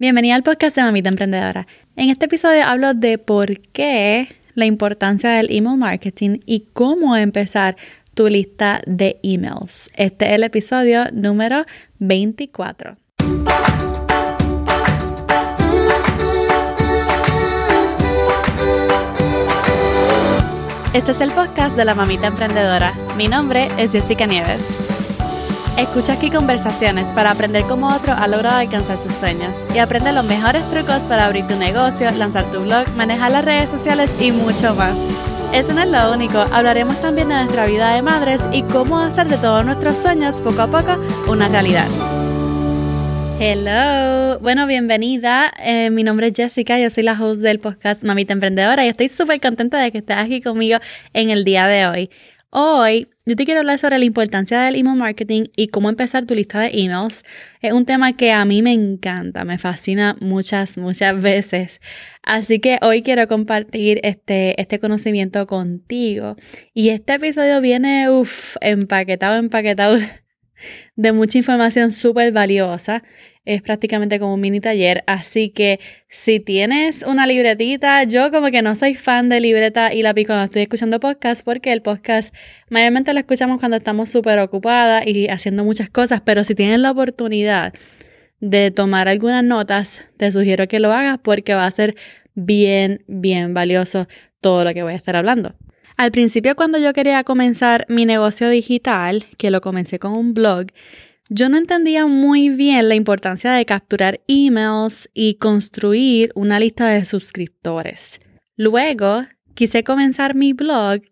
Bienvenida al podcast de Mamita Emprendedora. En este episodio hablo de por qué la importancia del email marketing y cómo empezar tu lista de emails. Este es el episodio número 24. Este es el podcast de la Mamita Emprendedora. Mi nombre es Jessica Nieves. Escucha aquí conversaciones para aprender cómo otro ha logrado alcanzar sus sueños y aprende los mejores trucos para abrir tu negocio, lanzar tu blog, manejar las redes sociales y mucho más. Eso no es lo único, hablaremos también de nuestra vida de madres y cómo hacer de todos nuestros sueños poco a poco una realidad. Hello, bueno, bienvenida. Eh, mi nombre es Jessica, yo soy la host del podcast Mamita Emprendedora y estoy súper contenta de que estés aquí conmigo en el día de hoy. Hoy yo te quiero hablar sobre la importancia del email marketing y cómo empezar tu lista de emails. Es un tema que a mí me encanta, me fascina muchas, muchas veces. Así que hoy quiero compartir este, este conocimiento contigo. Y este episodio viene, uff, empaquetado, empaquetado de mucha información súper valiosa es prácticamente como un mini taller, así que si tienes una libretita, yo como que no soy fan de libreta y lápiz cuando estoy escuchando podcast, porque el podcast mayormente lo escuchamos cuando estamos súper ocupadas y haciendo muchas cosas, pero si tienes la oportunidad de tomar algunas notas, te sugiero que lo hagas porque va a ser bien, bien valioso todo lo que voy a estar hablando. Al principio cuando yo quería comenzar mi negocio digital, que lo comencé con un blog, yo no entendía muy bien la importancia de capturar emails y construir una lista de suscriptores. Luego quise comenzar mi blog,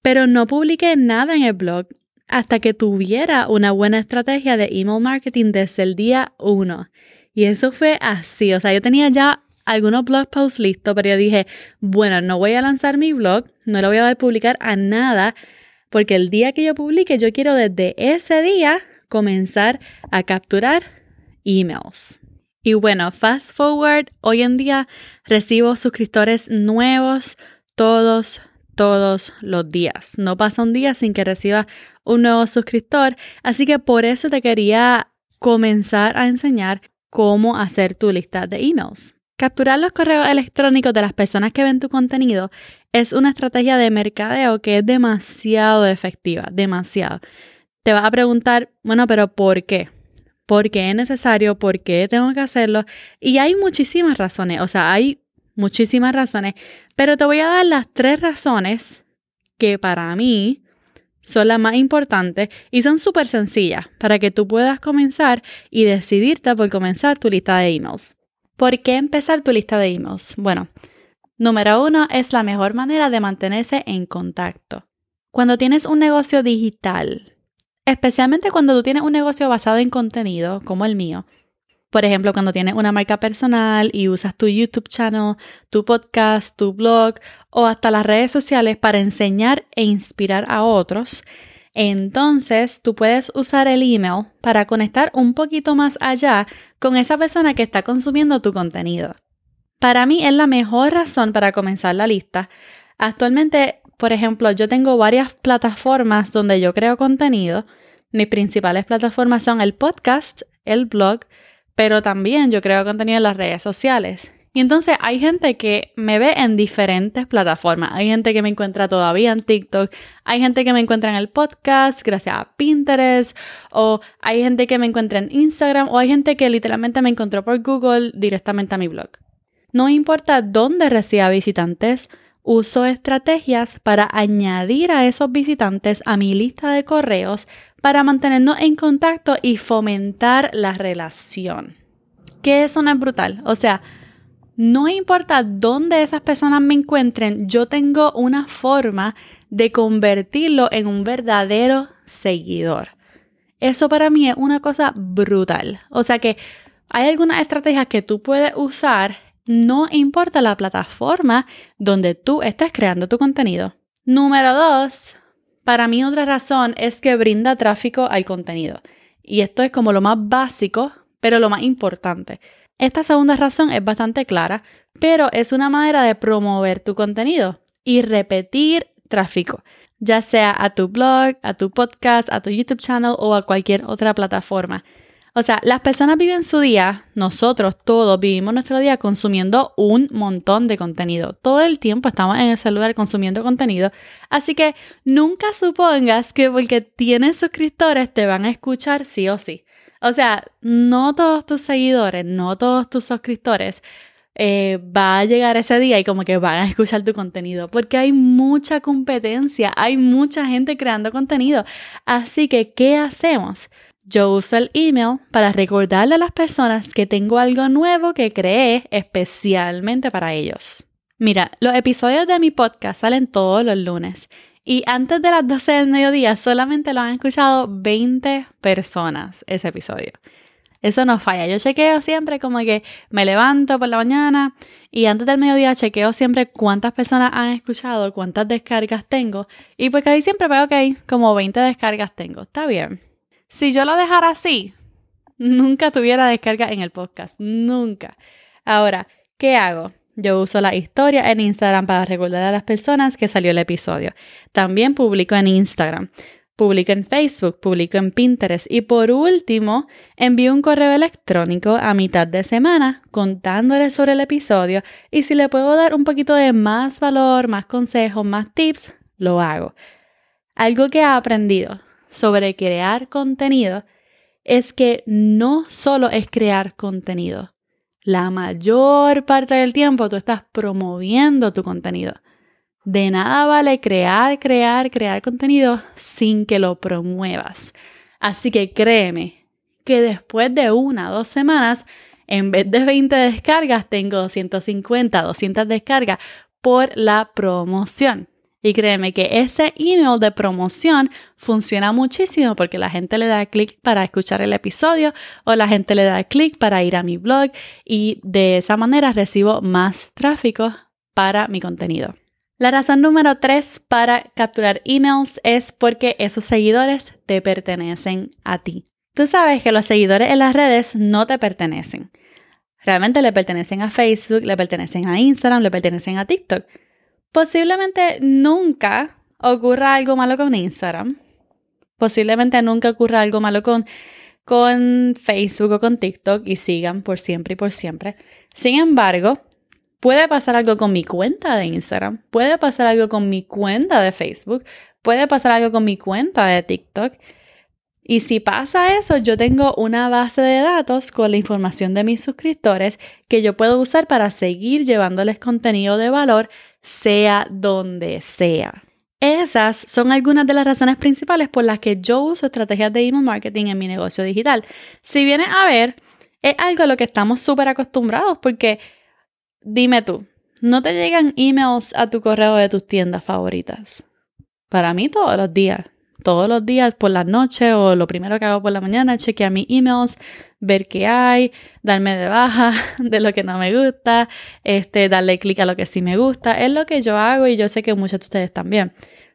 pero no publiqué nada en el blog hasta que tuviera una buena estrategia de email marketing desde el día 1. Y eso fue así, o sea, yo tenía ya algunos blog posts listos, pero yo dije, bueno, no voy a lanzar mi blog, no lo voy a publicar a nada, porque el día que yo publique, yo quiero desde ese día comenzar a capturar emails. Y bueno, fast forward, hoy en día recibo suscriptores nuevos todos, todos los días. No pasa un día sin que reciba un nuevo suscriptor. Así que por eso te quería comenzar a enseñar cómo hacer tu lista de emails. Capturar los correos electrónicos de las personas que ven tu contenido es una estrategia de mercadeo que es demasiado efectiva, demasiado te vas a preguntar, bueno, pero ¿por qué? ¿Por qué es necesario? ¿Por qué tengo que hacerlo? Y hay muchísimas razones, o sea, hay muchísimas razones, pero te voy a dar las tres razones que para mí son las más importantes y son súper sencillas para que tú puedas comenzar y decidirte por comenzar tu lista de emails. ¿Por qué empezar tu lista de emails? Bueno, número uno es la mejor manera de mantenerse en contacto. Cuando tienes un negocio digital, Especialmente cuando tú tienes un negocio basado en contenido, como el mío. Por ejemplo, cuando tienes una marca personal y usas tu YouTube channel, tu podcast, tu blog o hasta las redes sociales para enseñar e inspirar a otros, entonces tú puedes usar el email para conectar un poquito más allá con esa persona que está consumiendo tu contenido. Para mí es la mejor razón para comenzar la lista. Actualmente por ejemplo, yo tengo varias plataformas donde yo creo contenido. Mis principales plataformas son el podcast, el blog, pero también yo creo contenido en las redes sociales. Y entonces hay gente que me ve en diferentes plataformas. Hay gente que me encuentra todavía en TikTok, hay gente que me encuentra en el podcast gracias a Pinterest, o hay gente que me encuentra en Instagram, o hay gente que literalmente me encontró por Google directamente a mi blog. No importa dónde reciba visitantes, uso estrategias para añadir a esos visitantes a mi lista de correos para mantenernos en contacto y fomentar la relación. ¿Qué eso no es brutal? O sea, no importa dónde esas personas me encuentren, yo tengo una forma de convertirlo en un verdadero seguidor. Eso para mí es una cosa brutal. O sea que hay algunas estrategias que tú puedes usar no importa la plataforma donde tú estés creando tu contenido. Número dos, para mí otra razón es que brinda tráfico al contenido. Y esto es como lo más básico, pero lo más importante. Esta segunda razón es bastante clara, pero es una manera de promover tu contenido y repetir tráfico, ya sea a tu blog, a tu podcast, a tu YouTube channel o a cualquier otra plataforma. O sea, las personas viven su día, nosotros todos vivimos nuestro día consumiendo un montón de contenido. Todo el tiempo estamos en ese lugar consumiendo contenido. Así que nunca supongas que porque tienes suscriptores te van a escuchar sí o sí. O sea, no todos tus seguidores, no todos tus suscriptores eh, va a llegar ese día y como que van a escuchar tu contenido, porque hay mucha competencia, hay mucha gente creando contenido. Así que, ¿qué hacemos? Yo uso el email para recordarle a las personas que tengo algo nuevo que creé especialmente para ellos. Mira, los episodios de mi podcast salen todos los lunes y antes de las 12 del mediodía solamente lo han escuchado 20 personas ese episodio. Eso no falla. Yo chequeo siempre como que me levanto por la mañana y antes del mediodía chequeo siempre cuántas personas han escuchado, cuántas descargas tengo. Y pues ahí siempre veo que hay como 20 descargas tengo. Está bien. Si yo lo dejara así, nunca tuviera descarga en el podcast. Nunca. Ahora, ¿qué hago? Yo uso la historia en Instagram para recordar a las personas que salió el episodio. También publico en Instagram, publico en Facebook, publico en Pinterest y por último envío un correo electrónico a mitad de semana contándoles sobre el episodio y si le puedo dar un poquito de más valor, más consejos, más tips, lo hago. Algo que he aprendido sobre crear contenido es que no solo es crear contenido. La mayor parte del tiempo tú estás promoviendo tu contenido. De nada vale crear, crear, crear contenido sin que lo promuevas. Así que créeme que después de una o dos semanas, en vez de 20 descargas, tengo 250, 200 descargas por la promoción. Y créeme que ese email de promoción funciona muchísimo porque la gente le da clic para escuchar el episodio o la gente le da clic para ir a mi blog y de esa manera recibo más tráfico para mi contenido. La razón número tres para capturar emails es porque esos seguidores te pertenecen a ti. Tú sabes que los seguidores en las redes no te pertenecen. Realmente le pertenecen a Facebook, le pertenecen a Instagram, le pertenecen a TikTok. Posiblemente nunca ocurra algo malo con Instagram. Posiblemente nunca ocurra algo malo con, con Facebook o con TikTok y sigan por siempre y por siempre. Sin embargo, puede pasar algo con mi cuenta de Instagram, puede pasar algo con mi cuenta de Facebook, puede pasar algo con mi cuenta de TikTok. Y si pasa eso, yo tengo una base de datos con la información de mis suscriptores que yo puedo usar para seguir llevándoles contenido de valor sea donde sea. Esas son algunas de las razones principales por las que yo uso estrategias de email marketing en mi negocio digital. Si vienes a ver, es algo a lo que estamos súper acostumbrados porque dime tú, ¿no te llegan emails a tu correo de tus tiendas favoritas? Para mí todos los días todos los días por la noche o lo primero que hago por la mañana, chequear mis emails, ver qué hay, darme de baja de lo que no me gusta, este, darle clic a lo que sí me gusta. Es lo que yo hago y yo sé que muchos de ustedes también.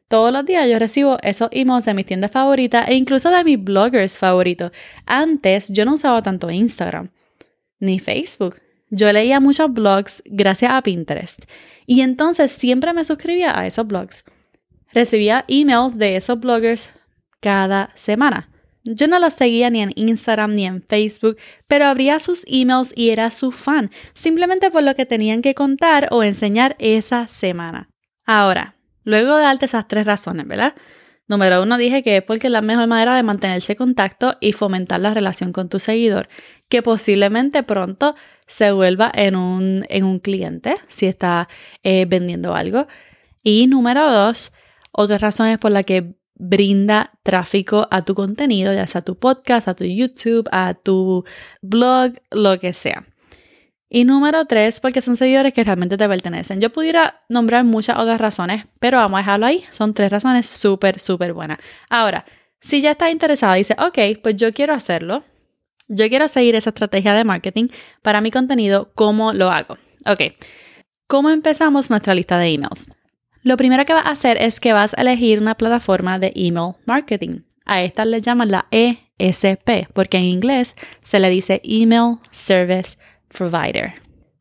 Todos los días yo recibo esos emails de mis tiendas favoritas e incluso de mis bloggers favoritos. Antes yo no usaba tanto Instagram ni Facebook. Yo leía muchos blogs gracias a Pinterest y entonces siempre me suscribía a esos blogs recibía emails de esos bloggers cada semana. Yo no los seguía ni en Instagram ni en Facebook, pero abría sus emails y era su fan, simplemente por lo que tenían que contar o enseñar esa semana. Ahora, luego de darte esas tres razones, ¿verdad? Número uno, dije que es porque es la mejor manera de mantenerse en contacto y fomentar la relación con tu seguidor, que posiblemente pronto se vuelva en un, en un cliente si está eh, vendiendo algo. Y número dos, otras razones por las que brinda tráfico a tu contenido, ya sea a tu podcast, a tu YouTube, a tu blog, lo que sea. Y número tres, porque son seguidores que realmente te pertenecen. Yo pudiera nombrar muchas otras razones, pero vamos a dejarlo ahí. Son tres razones súper, súper buenas. Ahora, si ya estás interesada y dices, ok, pues yo quiero hacerlo, yo quiero seguir esa estrategia de marketing para mi contenido, ¿cómo lo hago? Ok, ¿cómo empezamos nuestra lista de emails? Lo primero que vas a hacer es que vas a elegir una plataforma de email marketing. A esta le llaman la ESP, porque en inglés se le dice Email Service Provider.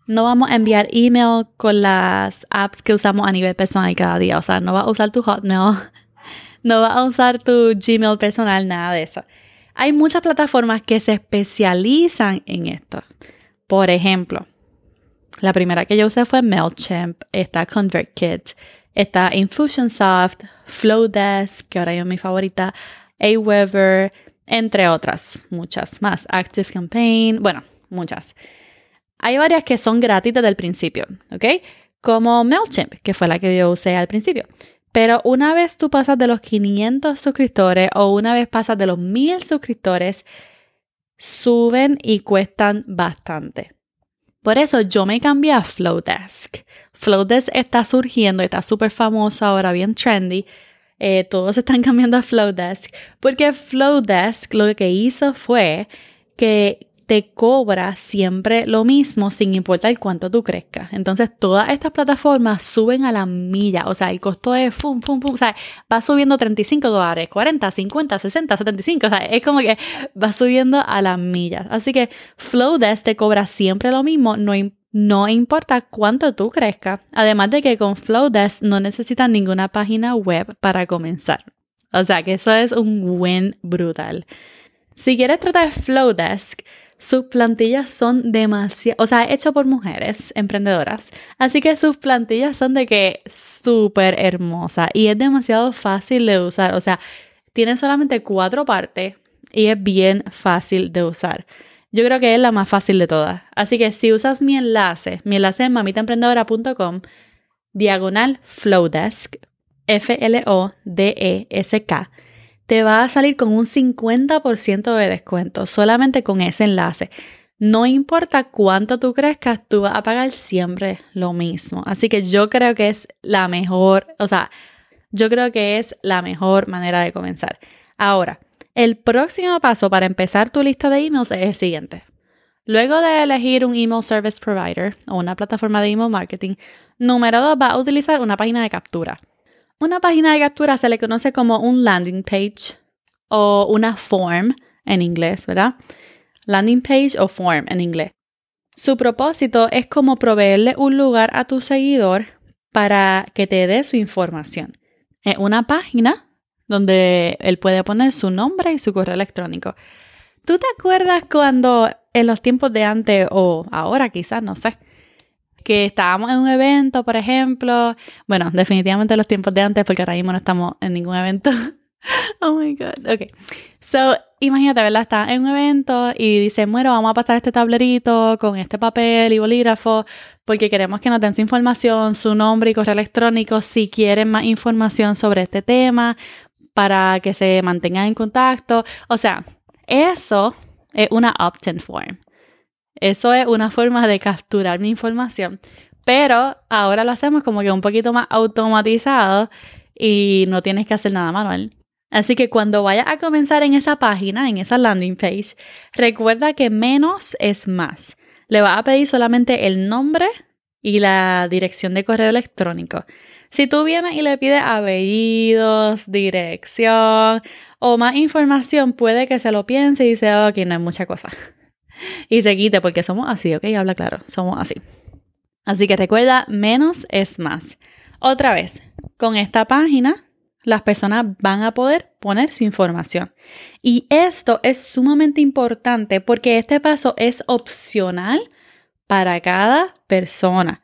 No vamos a enviar email con las apps que usamos a nivel personal cada día. O sea, no vas a usar tu Hotmail, no vas a usar tu Gmail personal, nada de eso. Hay muchas plataformas que se especializan en esto. Por ejemplo, la primera que yo usé fue MailChimp, está ConvertKit, está Infusionsoft, Flowdesk, que ahora es mi favorita, Aweber, entre otras, muchas más. ActiveCampaign, bueno, muchas. Hay varias que son gratis desde el principio, ¿ok? Como MailChimp, que fue la que yo usé al principio. Pero una vez tú pasas de los 500 suscriptores o una vez pasas de los 1000 suscriptores, suben y cuestan bastante. Por eso yo me cambié a Flowdesk. Flowdesk está surgiendo, está súper famoso ahora, bien trendy. Eh, todos están cambiando a Flowdesk porque Flowdesk lo que hizo fue que te cobra siempre lo mismo sin importar cuánto tú crezcas. Entonces, todas estas plataformas suben a la milla. O sea, el costo es fum, fum, fum. O sea, va subiendo 35 dólares, 40, 50, 60, 75. O sea, es como que va subiendo a las millas. Así que Flowdesk te cobra siempre lo mismo, no, no importa cuánto tú crezcas. Además de que con Flowdesk no necesitas ninguna página web para comenzar. O sea, que eso es un win brutal. Si quieres tratar Flowdesk, sus plantillas son demasiado, o sea, hecho por mujeres emprendedoras. Así que sus plantillas son de que súper hermosa y es demasiado fácil de usar. O sea, tiene solamente cuatro partes y es bien fácil de usar. Yo creo que es la más fácil de todas. Así que si usas mi enlace, mi enlace es mamitaemprendedora.com, diagonal Flowdesk, F-L-O-D-E-S-K te va a salir con un 50% de descuento solamente con ese enlace. No importa cuánto tú crezcas, tú vas a pagar siempre lo mismo. Así que yo creo que es la mejor, o sea, yo creo que es la mejor manera de comenzar. Ahora, el próximo paso para empezar tu lista de emails es el siguiente. Luego de elegir un email service provider o una plataforma de email marketing, número dos va a utilizar una página de captura. Una página de captura se le conoce como un landing page o una form en inglés, ¿verdad? Landing page o form en inglés. Su propósito es como proveerle un lugar a tu seguidor para que te dé su información. Es una página donde él puede poner su nombre y su correo electrónico. ¿Tú te acuerdas cuando en los tiempos de antes o ahora quizás, no sé, que estábamos en un evento, por ejemplo. Bueno, definitivamente los tiempos de antes, porque ahora mismo no estamos en ningún evento. oh my God. Ok. So, imagínate, ¿verdad? Está en un evento y dice, bueno, vamos a pasar este tablerito con este papel y bolígrafo porque queremos que nos den su información, su nombre y correo electrónico si quieren más información sobre este tema para que se mantengan en contacto. O sea, eso es una opt-in form. Eso es una forma de capturar mi información, pero ahora lo hacemos como que un poquito más automatizado y no tienes que hacer nada manual. Así que cuando vayas a comenzar en esa página, en esa landing page, recuerda que menos es más. Le vas a pedir solamente el nombre y la dirección de correo electrónico. Si tú vienes y le pides apellidos, dirección o más información, puede que se lo piense y dice, ok, no es mucha cosa. y se quite porque somos así, ¿ok? Habla claro, somos así. Así que recuerda, menos es más. Otra vez, con esta página las personas van a poder poner su información. Y esto es sumamente importante porque este paso es opcional para cada persona.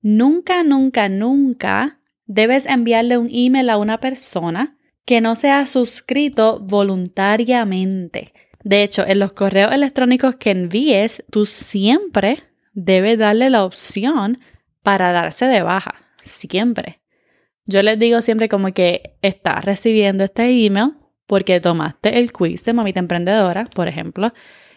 Nunca, nunca, nunca debes enviarle un email a una persona que no sea suscrito voluntariamente. De hecho, en los correos electrónicos que envíes, tú siempre debes darle la opción para darse de baja. Siempre. Yo les digo siempre como que estás recibiendo este email porque tomaste el quiz de Mamita Emprendedora, por ejemplo.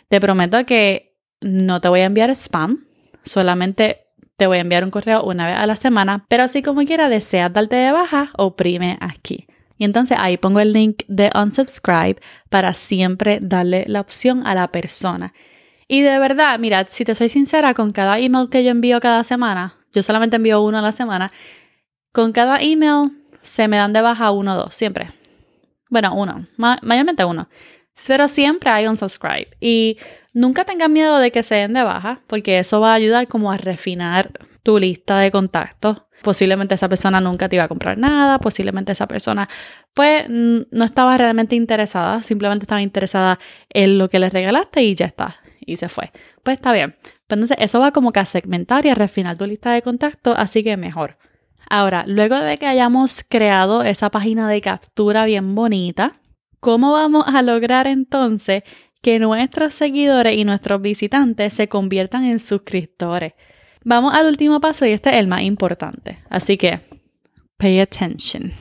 Te prometo que no te voy a enviar spam, solamente te voy a enviar un correo una vez a la semana, pero si como quiera deseas darte de baja, oprime aquí. Y entonces ahí pongo el link de unsubscribe para siempre darle la opción a la persona. Y de verdad, mira, si te soy sincera, con cada email que yo envío cada semana, yo solamente envío uno a la semana, con cada email se me dan de baja uno o dos, siempre. Bueno, uno, mayormente uno. Pero siempre hay un subscribe. Y nunca tengan miedo de que se den de baja, porque eso va a ayudar como a refinar tu lista de contactos. Posiblemente esa persona nunca te iba a comprar nada, posiblemente esa persona pues no estaba realmente interesada, simplemente estaba interesada en lo que le regalaste y ya está, y se fue. Pues está bien. Pues entonces eso va como que a segmentar y a refinar tu lista de contactos, así que mejor. Ahora, luego de que hayamos creado esa página de captura bien bonita, ¿cómo vamos a lograr entonces que nuestros seguidores y nuestros visitantes se conviertan en suscriptores? Vamos al último paso y este es el más importante. Así que, pay attention.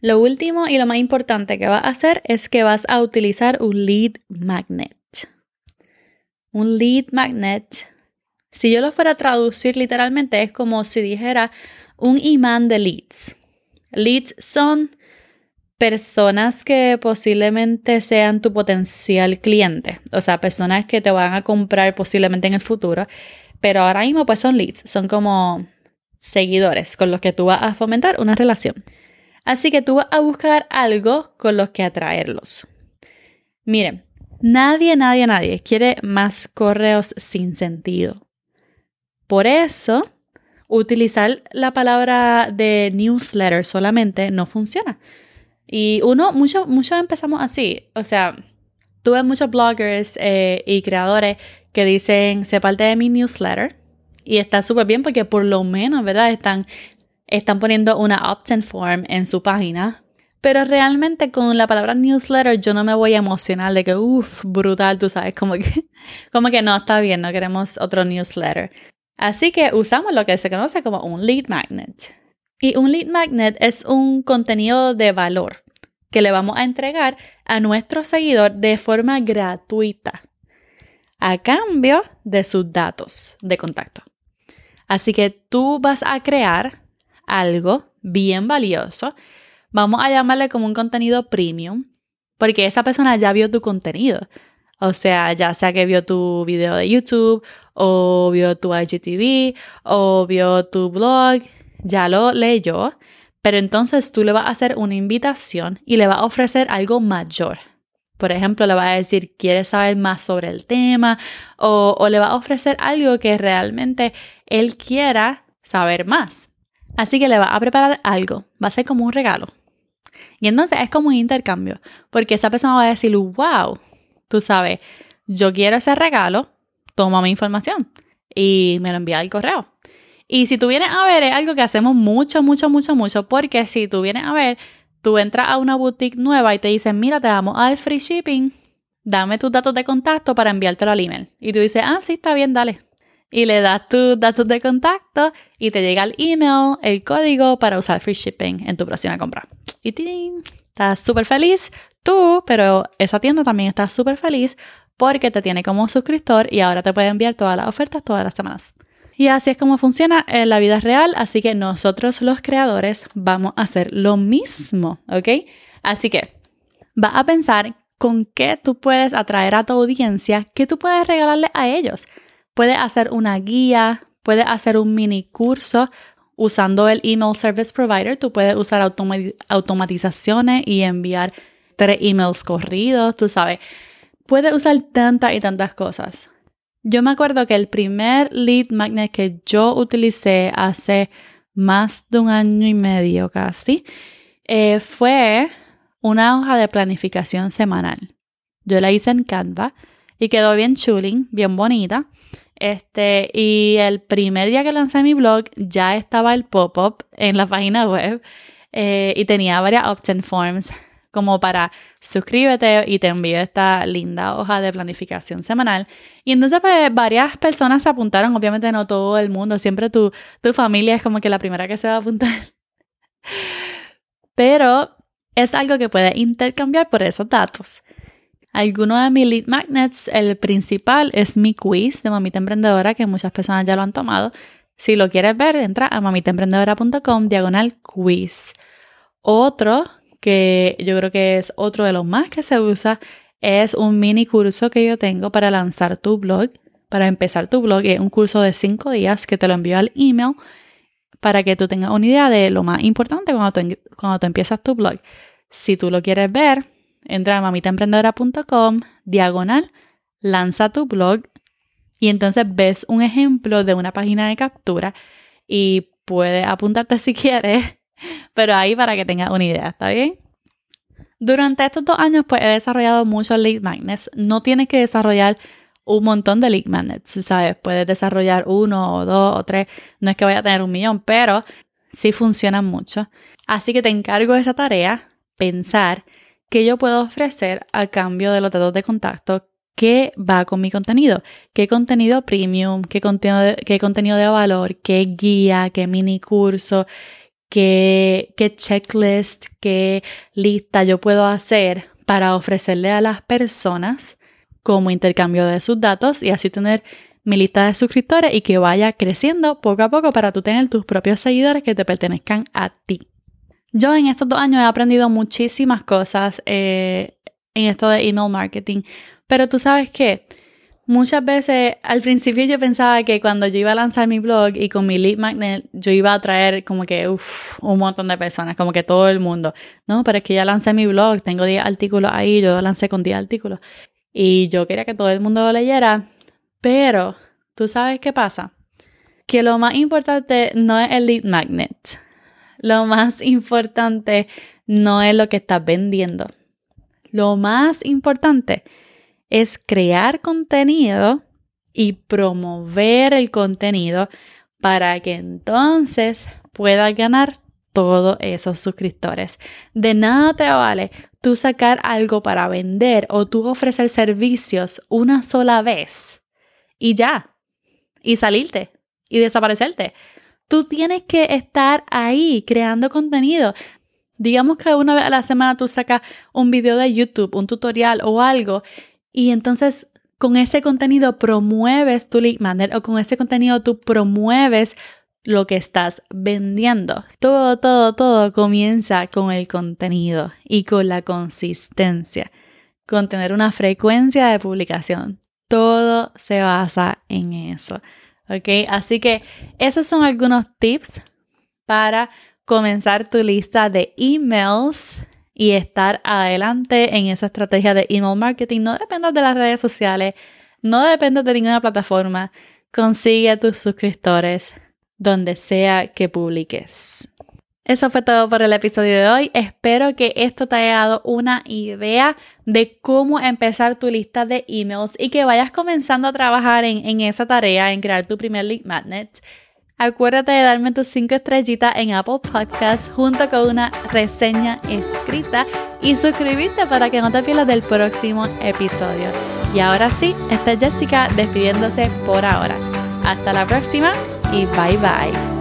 Lo último y lo más importante que vas a hacer es que vas a utilizar un lead magnet. Un lead magnet, si yo lo fuera a traducir literalmente, es como si dijera un imán de leads. Leads son personas que posiblemente sean tu potencial cliente, o sea, personas que te van a comprar posiblemente en el futuro, pero ahora mismo pues son leads, son como seguidores con los que tú vas a fomentar una relación. Así que tú vas a buscar algo con los que atraerlos. Miren, nadie, nadie, nadie quiere más correos sin sentido. Por eso, utilizar la palabra de newsletter solamente no funciona. Y uno, muchos mucho empezamos así. O sea, tuve muchos bloggers eh, y creadores que dicen, sé parte de mi newsletter. Y está súper bien porque por lo menos, ¿verdad? Están, están poniendo una opt-in form en su página. Pero realmente con la palabra newsletter yo no me voy a emocionar de que, uff, brutal, tú sabes, como que, como que no, está bien, no queremos otro newsletter. Así que usamos lo que se conoce como un lead magnet. Y un lead magnet es un contenido de valor que le vamos a entregar a nuestro seguidor de forma gratuita, a cambio de sus datos de contacto. Así que tú vas a crear algo bien valioso. Vamos a llamarle como un contenido premium, porque esa persona ya vio tu contenido. O sea, ya sea que vio tu video de YouTube, o vio tu IGTV, o vio tu blog, ya lo leyó, pero entonces tú le vas a hacer una invitación y le vas a ofrecer algo mayor. Por ejemplo, le vas a decir, ¿quieres saber más sobre el tema? O, o le vas a ofrecer algo que realmente él quiera saber más. Así que le va a preparar algo, va a ser como un regalo. Y entonces es como un intercambio, porque esa persona va a decir, wow, tú sabes, yo quiero ese regalo, toma mi información y me lo envía al correo. Y si tú vienes a ver, es algo que hacemos mucho, mucho, mucho, mucho, porque si tú vienes a ver, tú entras a una boutique nueva y te dicen, mira, te damos al free shipping, dame tus datos de contacto para enviártelo al email. Y tú dices, ah, sí, está bien, dale. Y le das tus datos de contacto y te llega el email, el código para usar free shipping en tu próxima compra. Y ¡ting! estás súper feliz tú, pero esa tienda también está súper feliz porque te tiene como suscriptor y ahora te puede enviar todas las ofertas todas las semanas. Y así es como funciona en la vida real, así que nosotros los creadores vamos a hacer lo mismo, ¿ok? Así que va a pensar con qué tú puedes atraer a tu audiencia, qué tú puedes regalarle a ellos. Puedes hacer una guía, puedes hacer un mini curso usando el email service provider. Tú puedes usar automatizaciones y enviar tres emails corridos, tú sabes. Puedes usar tantas y tantas cosas. Yo me acuerdo que el primer lead magnet que yo utilicé hace más de un año y medio casi eh, fue una hoja de planificación semanal. Yo la hice en Canva y quedó bien chuling, bien bonita. Este, y el primer día que lancé mi blog ya estaba el pop-up en la página web eh, y tenía varias opt-in forms como para suscríbete y te envío esta linda hoja de planificación semanal. Y entonces pues varias personas se apuntaron, obviamente no todo el mundo, siempre tu, tu familia es como que la primera que se va a apuntar. Pero es algo que puedes intercambiar por esos datos. Algunos de mis lead magnets, el principal es mi quiz de Mamita Emprendedora, que muchas personas ya lo han tomado. Si lo quieres ver, entra a mamitaemprendedora.com diagonal quiz. Otro que yo creo que es otro de los más que se usa, es un mini curso que yo tengo para lanzar tu blog, para empezar tu blog. Es un curso de cinco días que te lo envío al email para que tú tengas una idea de lo más importante cuando tú, cuando tú empiezas tu blog. Si tú lo quieres ver, entra a mamitaemprendedora.com, diagonal, lanza tu blog y entonces ves un ejemplo de una página de captura y puedes apuntarte si quieres, pero ahí para que tengas una idea, ¿está bien? Durante estos dos años pues he desarrollado muchos lead magnets. No tienes que desarrollar un montón de lead magnets, ¿sabes? Puedes desarrollar uno o dos o tres. No es que vaya a tener un millón, pero sí funcionan mucho. Así que te encargo de esa tarea, pensar qué yo puedo ofrecer a cambio de los datos de contacto que va con mi contenido, qué contenido premium, qué contenido qué contenido de valor, qué guía, qué mini curso, qué, qué checklist, qué lista yo puedo hacer para ofrecerle a las personas como intercambio de sus datos y así tener mi lista de suscriptores y que vaya creciendo poco a poco para tú tener tus propios seguidores que te pertenezcan a ti. Yo en estos dos años he aprendido muchísimas cosas eh, en esto de email marketing, pero tú sabes que muchas veces al principio yo pensaba que cuando yo iba a lanzar mi blog y con mi lead magnet yo iba a atraer como que un montón de personas, como que todo el mundo. No, pero es que ya lancé mi blog, tengo 10 artículos ahí, yo lancé con 10 artículos y yo quería que todo el mundo lo leyera, pero tú sabes qué pasa? Que lo más importante no es el lead magnet. Lo más importante no es lo que estás vendiendo. Lo más importante crear contenido y promover el contenido para que entonces puedas ganar todos esos suscriptores. De nada te vale tú sacar algo para vender o tú ofrecer servicios una sola vez y ya, y salirte y desaparecerte. Tú tienes que estar ahí creando contenido. Digamos que una vez a la semana tú sacas un video de YouTube, un tutorial o algo, y entonces con ese contenido promueves tu lead magnet o con ese contenido tú promueves lo que estás vendiendo. Todo, todo, todo comienza con el contenido y con la consistencia, con tener una frecuencia de publicación. Todo se basa en eso. ¿Ok? Así que esos son algunos tips para comenzar tu lista de emails y estar adelante en esa estrategia de email marketing. No dependas de las redes sociales, no dependas de ninguna plataforma. Consigue tus suscriptores donde sea que publiques. Eso fue todo por el episodio de hoy. Espero que esto te haya dado una idea de cómo empezar tu lista de emails y que vayas comenzando a trabajar en, esa tarea, en crear tu primer lead magnet. Acuérdate de darme tus 5 estrellitas en Apple Podcasts junto con una reseña escrita y suscribirte para que no te pierdas del próximo episodio. Y ahora sí, esta es Jessica despidiéndose por ahora. Hasta la próxima y bye bye.